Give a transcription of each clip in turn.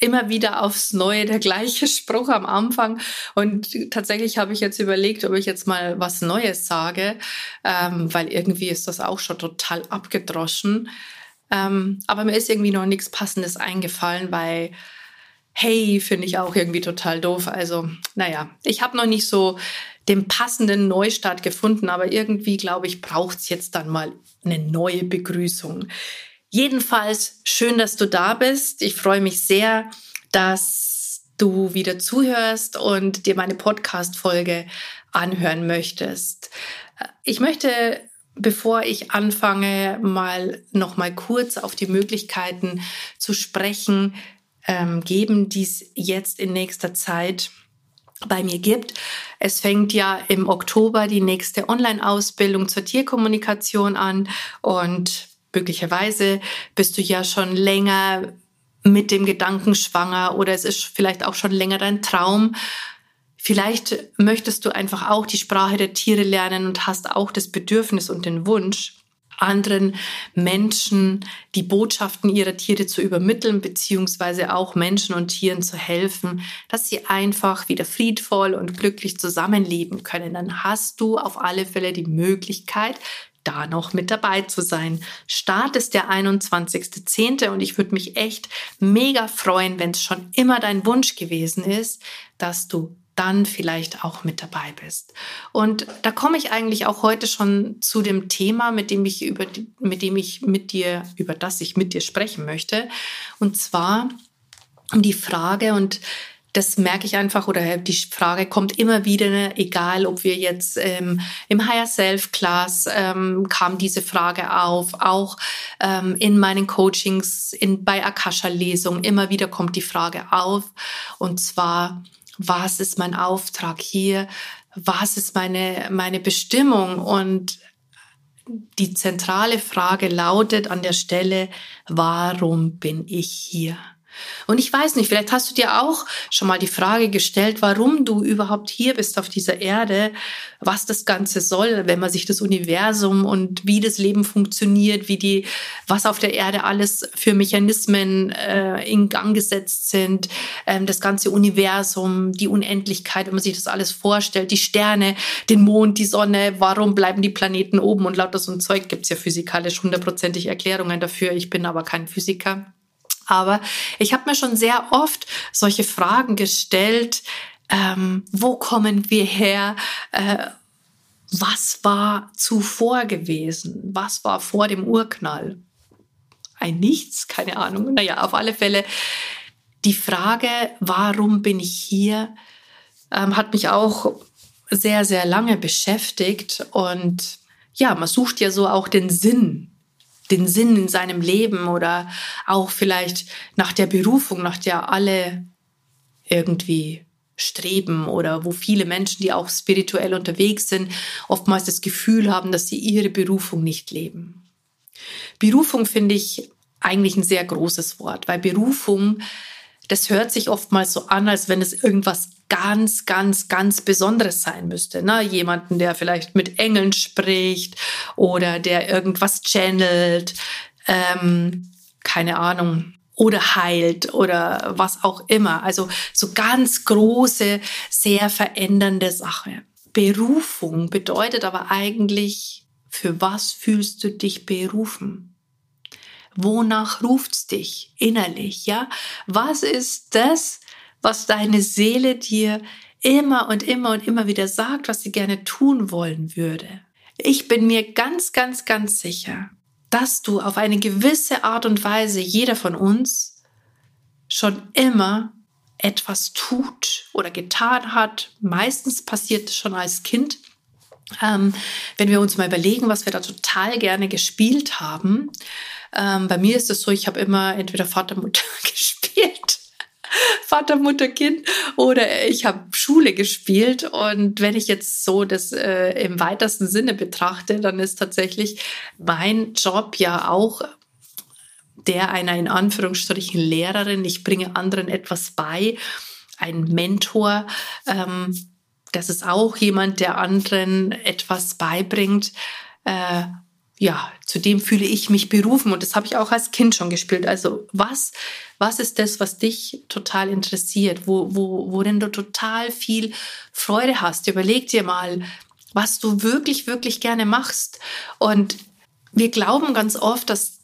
immer wieder aufs Neue der gleiche Spruch am Anfang. Und tatsächlich habe ich jetzt überlegt, ob ich jetzt mal was Neues sage, ähm, weil irgendwie ist das auch schon total abgedroschen. Ähm, aber mir ist irgendwie noch nichts Passendes eingefallen, weil hey, finde ich auch irgendwie total doof. Also, naja, ich habe noch nicht so den passenden Neustart gefunden, aber irgendwie, glaube ich, braucht es jetzt dann mal eine neue Begrüßung. Jedenfalls schön, dass du da bist. Ich freue mich sehr, dass du wieder zuhörst und dir meine Podcast-Folge anhören möchtest. Ich möchte, bevor ich anfange, mal noch mal kurz auf die Möglichkeiten zu sprechen ähm, geben, die es jetzt in nächster Zeit bei mir gibt. Es fängt ja im Oktober die nächste Online-Ausbildung zur Tierkommunikation an und möglicherweise bist du ja schon länger mit dem Gedanken schwanger oder es ist vielleicht auch schon länger dein Traum. Vielleicht möchtest du einfach auch die Sprache der Tiere lernen und hast auch das Bedürfnis und den Wunsch, anderen Menschen die Botschaften ihrer Tiere zu übermitteln, beziehungsweise auch Menschen und Tieren zu helfen, dass sie einfach wieder friedvoll und glücklich zusammenleben können. Dann hast du auf alle Fälle die Möglichkeit, da noch mit dabei zu sein. Start ist der 21.10. und ich würde mich echt mega freuen, wenn es schon immer dein Wunsch gewesen ist, dass du dann vielleicht auch mit dabei bist. Und da komme ich eigentlich auch heute schon zu dem Thema, mit dem ich über, mit dem ich mit dir, über das ich mit dir sprechen möchte. Und zwar um die Frage, und das merke ich einfach oder die Frage kommt immer wieder, ne, egal ob wir jetzt ähm, im Higher Self Class ähm, kam diese Frage auf, auch ähm, in meinen Coachings, in, bei Akasha Lesung immer wieder kommt die Frage auf und zwar, was ist mein Auftrag hier? Was ist meine, meine Bestimmung? Und die zentrale Frage lautet an der Stelle, warum bin ich hier? Und ich weiß nicht, vielleicht hast du dir auch schon mal die Frage gestellt, warum du überhaupt hier bist auf dieser Erde, was das Ganze soll, wenn man sich das Universum und wie das Leben funktioniert, wie die, was auf der Erde alles für Mechanismen äh, in Gang gesetzt sind, ähm, das ganze Universum, die Unendlichkeit, wenn man sich das alles vorstellt, die Sterne, den Mond, die Sonne, warum bleiben die Planeten oben und lauter so ein Zeug gibt's ja physikalisch hundertprozentig Erklärungen dafür. Ich bin aber kein Physiker. Aber ich habe mir schon sehr oft solche Fragen gestellt, ähm, wo kommen wir her? Äh, was war zuvor gewesen? Was war vor dem Urknall? Ein Nichts, keine Ahnung. Naja, auf alle Fälle die Frage, warum bin ich hier, ähm, hat mich auch sehr, sehr lange beschäftigt. Und ja, man sucht ja so auch den Sinn den Sinn in seinem Leben oder auch vielleicht nach der Berufung, nach der alle irgendwie streben oder wo viele Menschen, die auch spirituell unterwegs sind, oftmals das Gefühl haben, dass sie ihre Berufung nicht leben. Berufung finde ich eigentlich ein sehr großes Wort, weil Berufung, das hört sich oftmals so an, als wenn es irgendwas ganz, ganz, ganz Besonderes sein müsste. Ne? Jemanden, der vielleicht mit Engeln spricht oder der irgendwas channelt, ähm, keine Ahnung, oder heilt oder was auch immer. Also so ganz große, sehr verändernde Sache. Berufung bedeutet aber eigentlich, für was fühlst du dich berufen? Wonach ruft's dich innerlich, ja? Was ist das, was deine Seele dir immer und immer und immer wieder sagt, was sie gerne tun wollen würde. Ich bin mir ganz, ganz, ganz sicher, dass du auf eine gewisse Art und Weise, jeder von uns, schon immer etwas tut oder getan hat. Meistens passiert es schon als Kind. Ähm, wenn wir uns mal überlegen, was wir da total gerne gespielt haben. Ähm, bei mir ist es so, ich habe immer entweder Vater, Mutter gespielt Vater, Mutter, Kind oder ich habe Schule gespielt. Und wenn ich jetzt so das äh, im weitesten Sinne betrachte, dann ist tatsächlich mein Job ja auch der einer in Anführungsstrichen Lehrerin. Ich bringe anderen etwas bei, ein Mentor. Ähm, das ist auch jemand, der anderen etwas beibringt. Äh, ja, zu dem fühle ich mich berufen und das habe ich auch als Kind schon gespielt. Also was, was ist das, was dich total interessiert, wo, wo, worin du total viel Freude hast? Überleg dir mal, was du wirklich, wirklich gerne machst. Und wir glauben ganz oft, dass,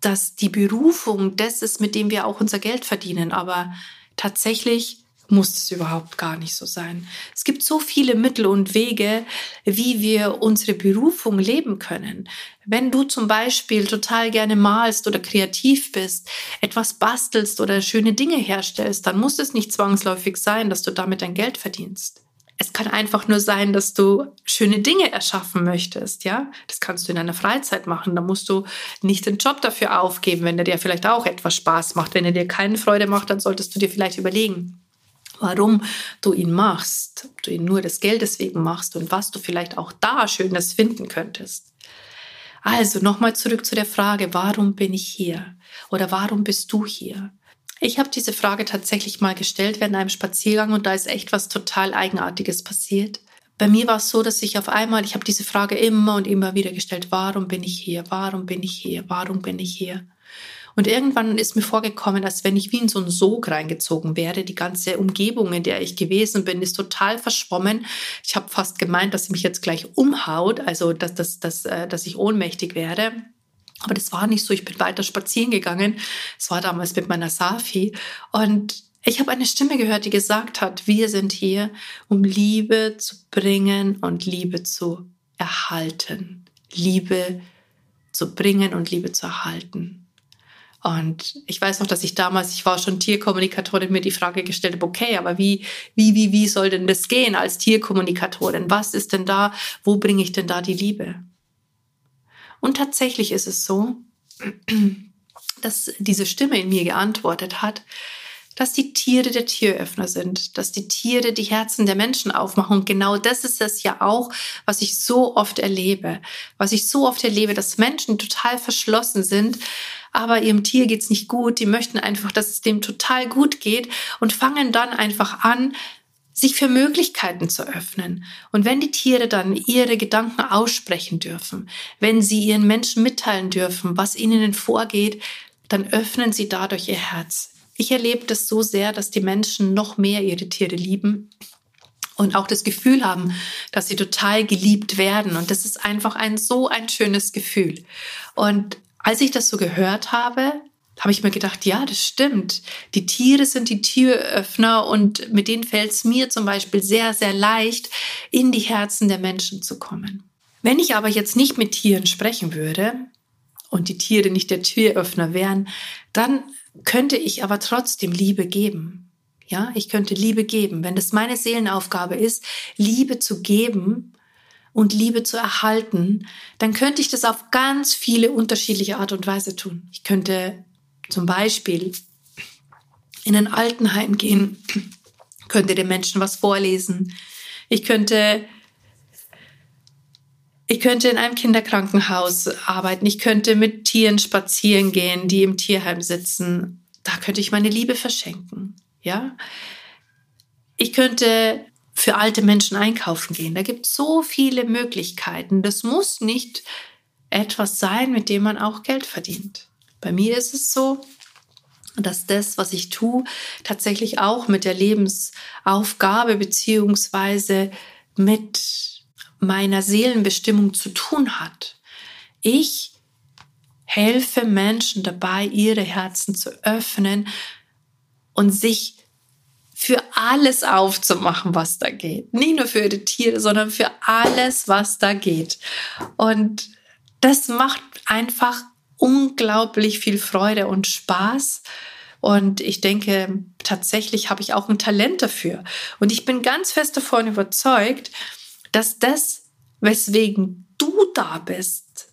dass die Berufung das ist, mit dem wir auch unser Geld verdienen. Aber tatsächlich muss es überhaupt gar nicht so sein. Es gibt so viele Mittel und Wege, wie wir unsere Berufung leben können. Wenn du zum Beispiel total gerne malst oder kreativ bist, etwas bastelst oder schöne Dinge herstellst, dann muss es nicht zwangsläufig sein, dass du damit dein Geld verdienst. Es kann einfach nur sein, dass du schöne Dinge erschaffen möchtest, ja? Das kannst du in deiner Freizeit machen. Da musst du nicht den Job dafür aufgeben, wenn der dir vielleicht auch etwas Spaß macht. Wenn er dir keine Freude macht, dann solltest du dir vielleicht überlegen, warum du ihn machst, ob du ihn nur des Geldes wegen machst und was du vielleicht auch da Schönes finden könntest. Also nochmal zurück zu der Frage, warum bin ich hier? Oder warum bist du hier? Ich habe diese Frage tatsächlich mal gestellt während einem Spaziergang und da ist echt was total Eigenartiges passiert. Bei mir war es so, dass ich auf einmal, ich habe diese Frage immer und immer wieder gestellt, warum bin ich hier? Warum bin ich hier? Warum bin ich hier? Und irgendwann ist mir vorgekommen, als wenn ich wie in so einen Sog reingezogen wäre. Die ganze Umgebung, in der ich gewesen bin, ist total verschwommen. Ich habe fast gemeint, dass sie mich jetzt gleich umhaut, also dass, dass, dass, äh, dass ich ohnmächtig werde. Aber das war nicht so. Ich bin weiter spazieren gegangen. Es war damals mit meiner Safi. Und ich habe eine Stimme gehört, die gesagt hat, wir sind hier, um Liebe zu bringen und Liebe zu erhalten. Liebe zu bringen und Liebe zu erhalten. Und ich weiß noch, dass ich damals, ich war schon Tierkommunikatorin, mir die Frage gestellt habe, okay, aber wie, wie, wie, wie soll denn das gehen als Tierkommunikatorin? Was ist denn da? Wo bringe ich denn da die Liebe? Und tatsächlich ist es so, dass diese Stimme in mir geantwortet hat, dass die Tiere der Tieröffner sind, dass die Tiere die Herzen der Menschen aufmachen. Und genau das ist es ja auch, was ich so oft erlebe. Was ich so oft erlebe, dass Menschen total verschlossen sind, aber ihrem Tier geht's nicht gut. Die möchten einfach, dass es dem total gut geht und fangen dann einfach an, sich für Möglichkeiten zu öffnen. Und wenn die Tiere dann ihre Gedanken aussprechen dürfen, wenn sie ihren Menschen mitteilen dürfen, was ihnen vorgeht, dann öffnen sie dadurch ihr Herz. Ich erlebe das so sehr, dass die Menschen noch mehr ihre Tiere lieben und auch das Gefühl haben, dass sie total geliebt werden. Und das ist einfach ein so ein schönes Gefühl. Und als ich das so gehört habe, habe ich mir gedacht, ja, das stimmt. Die Tiere sind die Türöffner und mit denen fällt es mir zum Beispiel sehr, sehr leicht, in die Herzen der Menschen zu kommen. Wenn ich aber jetzt nicht mit Tieren sprechen würde und die Tiere nicht der Türöffner wären, dann könnte ich aber trotzdem Liebe geben. Ja, ich könnte Liebe geben. Wenn das meine Seelenaufgabe ist, Liebe zu geben, und Liebe zu erhalten, dann könnte ich das auf ganz viele unterschiedliche Art und Weise tun. Ich könnte zum Beispiel in ein Altenheim gehen, könnte den Menschen was vorlesen. Ich könnte ich könnte in einem Kinderkrankenhaus arbeiten. Ich könnte mit Tieren spazieren gehen, die im Tierheim sitzen. Da könnte ich meine Liebe verschenken. Ja? Ich könnte für alte Menschen einkaufen gehen. Da gibt es so viele Möglichkeiten. Das muss nicht etwas sein, mit dem man auch Geld verdient. Bei mir ist es so, dass das, was ich tue, tatsächlich auch mit der Lebensaufgabe beziehungsweise mit meiner Seelenbestimmung zu tun hat. Ich helfe Menschen dabei, ihre Herzen zu öffnen und sich für alles aufzumachen, was da geht. Nicht nur für die Tiere, sondern für alles, was da geht. Und das macht einfach unglaublich viel Freude und Spaß. Und ich denke, tatsächlich habe ich auch ein Talent dafür. Und ich bin ganz fest davon überzeugt, dass das, weswegen du da bist,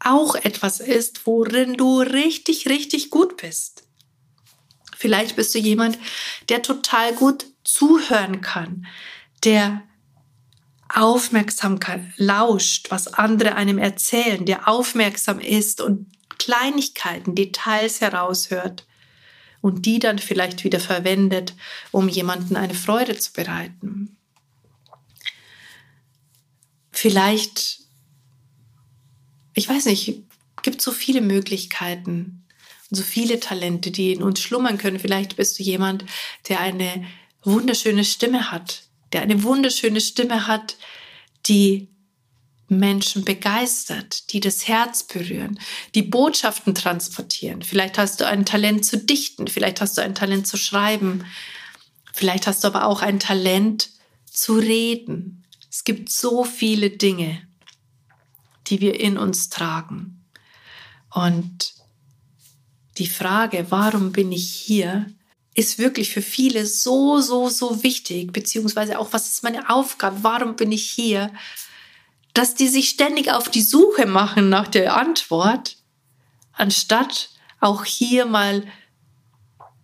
auch etwas ist, worin du richtig, richtig gut bist. Vielleicht bist du jemand, der total gut zuhören kann, der Aufmerksamkeit lauscht, was andere einem erzählen, der aufmerksam ist und Kleinigkeiten, Details heraushört und die dann vielleicht wieder verwendet, um jemanden eine Freude zu bereiten. Vielleicht, ich weiß nicht, gibt so viele Möglichkeiten und so viele Talente, die in uns schlummern können. Vielleicht bist du jemand, der eine wunderschöne Stimme hat, der eine wunderschöne Stimme hat, die Menschen begeistert, die das Herz berühren, die Botschaften transportieren. Vielleicht hast du ein Talent zu dichten, vielleicht hast du ein Talent zu schreiben, vielleicht hast du aber auch ein Talent zu reden. Es gibt so viele Dinge, die wir in uns tragen. Und die Frage, warum bin ich hier, ist wirklich für viele so, so, so wichtig, beziehungsweise auch, was ist meine Aufgabe, warum bin ich hier, dass die sich ständig auf die Suche machen nach der Antwort, anstatt auch hier mal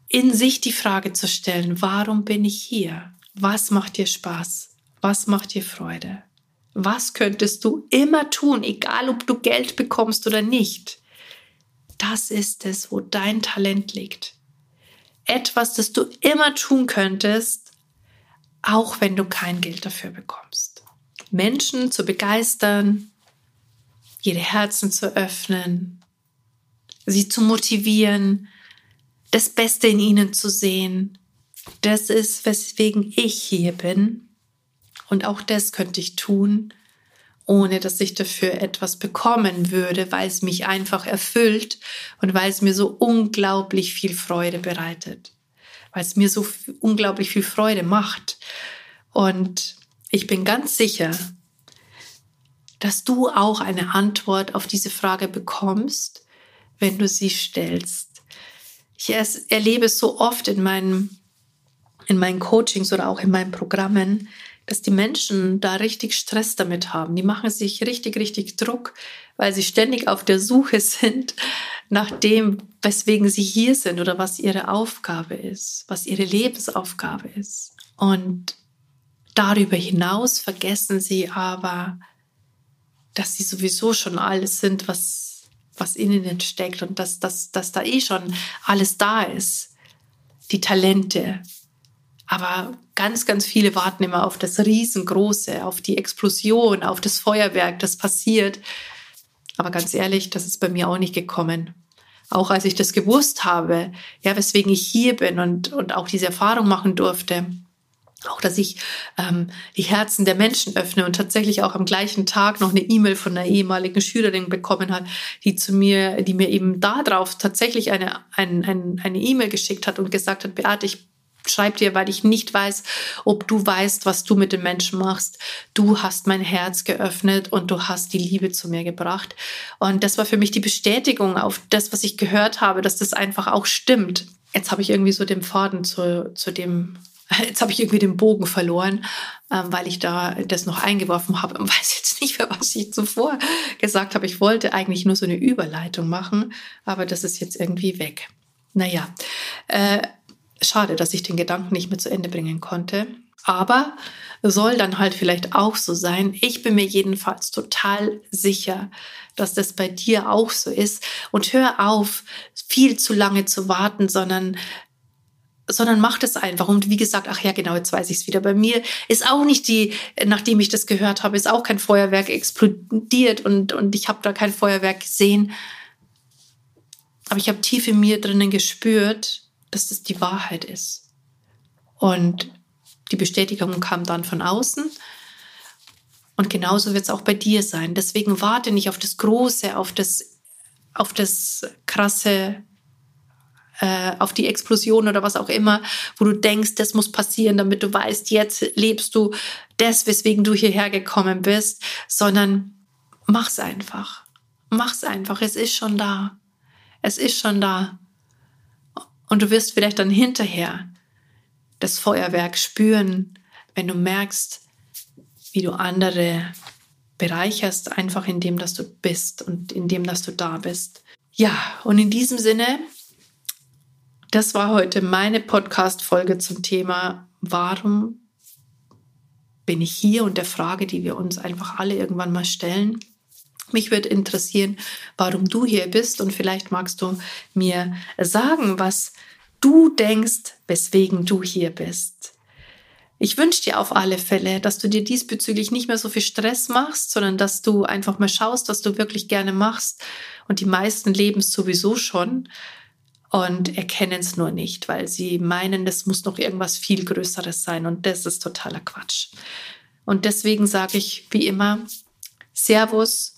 in sich die Frage zu stellen, warum bin ich hier? Was macht dir Spaß? Was macht dir Freude? Was könntest du immer tun, egal ob du Geld bekommst oder nicht? Das ist es, wo dein Talent liegt etwas, das du immer tun könntest, auch wenn du kein Geld dafür bekommst. Menschen zu begeistern, ihre Herzen zu öffnen, sie zu motivieren, das Beste in ihnen zu sehen. Das ist, weswegen ich hier bin. Und auch das könnte ich tun, ohne dass ich dafür etwas bekommen würde, weil es mich einfach erfüllt und weil es mir so unglaublich viel Freude bereitet, weil es mir so unglaublich viel Freude macht. Und ich bin ganz sicher, dass du auch eine Antwort auf diese Frage bekommst, wenn du sie stellst. Ich erlebe es so oft in meinen, in meinen Coachings oder auch in meinen Programmen, dass die Menschen da richtig Stress damit haben. Die machen sich richtig, richtig Druck, weil sie ständig auf der Suche sind nach dem, weswegen sie hier sind oder was ihre Aufgabe ist, was ihre Lebensaufgabe ist. Und darüber hinaus vergessen sie aber, dass sie sowieso schon alles sind, was, was in ihnen steckt und dass, dass, dass da eh schon alles da ist. Die Talente, aber ganz, ganz viele warten immer auf das Riesengroße, auf die Explosion, auf das Feuerwerk, das passiert. Aber ganz ehrlich, das ist bei mir auch nicht gekommen. Auch als ich das gewusst habe, ja, weswegen ich hier bin und, und auch diese Erfahrung machen durfte, auch dass ich ähm, die Herzen der Menschen öffne und tatsächlich auch am gleichen Tag noch eine E-Mail von einer ehemaligen Schülerin bekommen hat, die zu mir, die mir eben darauf tatsächlich eine ein, ein, eine E-Mail geschickt hat und gesagt hat, Beate, ich schreib dir, weil ich nicht weiß, ob du weißt, was du mit den Menschen machst. Du hast mein Herz geöffnet und du hast die Liebe zu mir gebracht. Und das war für mich die Bestätigung auf das, was ich gehört habe, dass das einfach auch stimmt. Jetzt habe ich irgendwie so den Faden zu, zu dem, jetzt habe ich irgendwie den Bogen verloren, ähm, weil ich da das noch eingeworfen habe und weiß jetzt nicht mehr, was ich zuvor gesagt habe. Ich wollte eigentlich nur so eine Überleitung machen, aber das ist jetzt irgendwie weg. Naja, äh, Schade, dass ich den Gedanken nicht mehr zu Ende bringen konnte. Aber soll dann halt vielleicht auch so sein. Ich bin mir jedenfalls total sicher, dass das bei dir auch so ist. Und hör auf, viel zu lange zu warten, sondern sondern mach das einfach. Und wie gesagt, ach ja, genau, jetzt weiß ich es wieder. Bei mir ist auch nicht die, nachdem ich das gehört habe, ist auch kein Feuerwerk explodiert und, und ich habe da kein Feuerwerk gesehen. Aber ich habe tief in mir drinnen gespürt, dass das die Wahrheit ist. Und die Bestätigung kam dann von außen. Und genauso wird es auch bei dir sein. Deswegen warte nicht auf das Große, auf das, auf das krasse, äh, auf die Explosion oder was auch immer, wo du denkst, das muss passieren, damit du weißt, jetzt lebst du das, weswegen du hierher gekommen bist, sondern mach's einfach. Mach's einfach. Es ist schon da. Es ist schon da. Und du wirst vielleicht dann hinterher das Feuerwerk spüren, wenn du merkst, wie du andere bereicherst, einfach in dem, dass du bist und in dem, dass du da bist. Ja, und in diesem Sinne das war heute meine Podcast-Folge zum Thema, warum bin ich hier und der Frage, die wir uns einfach alle irgendwann mal stellen. Mich würde interessieren, warum du hier bist und vielleicht magst du mir sagen, was du denkst, weswegen du hier bist. Ich wünsche dir auf alle Fälle, dass du dir diesbezüglich nicht mehr so viel Stress machst, sondern dass du einfach mal schaust, was du wirklich gerne machst. Und die meisten leben es sowieso schon und erkennen es nur nicht, weil sie meinen, das muss noch irgendwas viel Größeres sein. Und das ist totaler Quatsch. Und deswegen sage ich wie immer, Servus,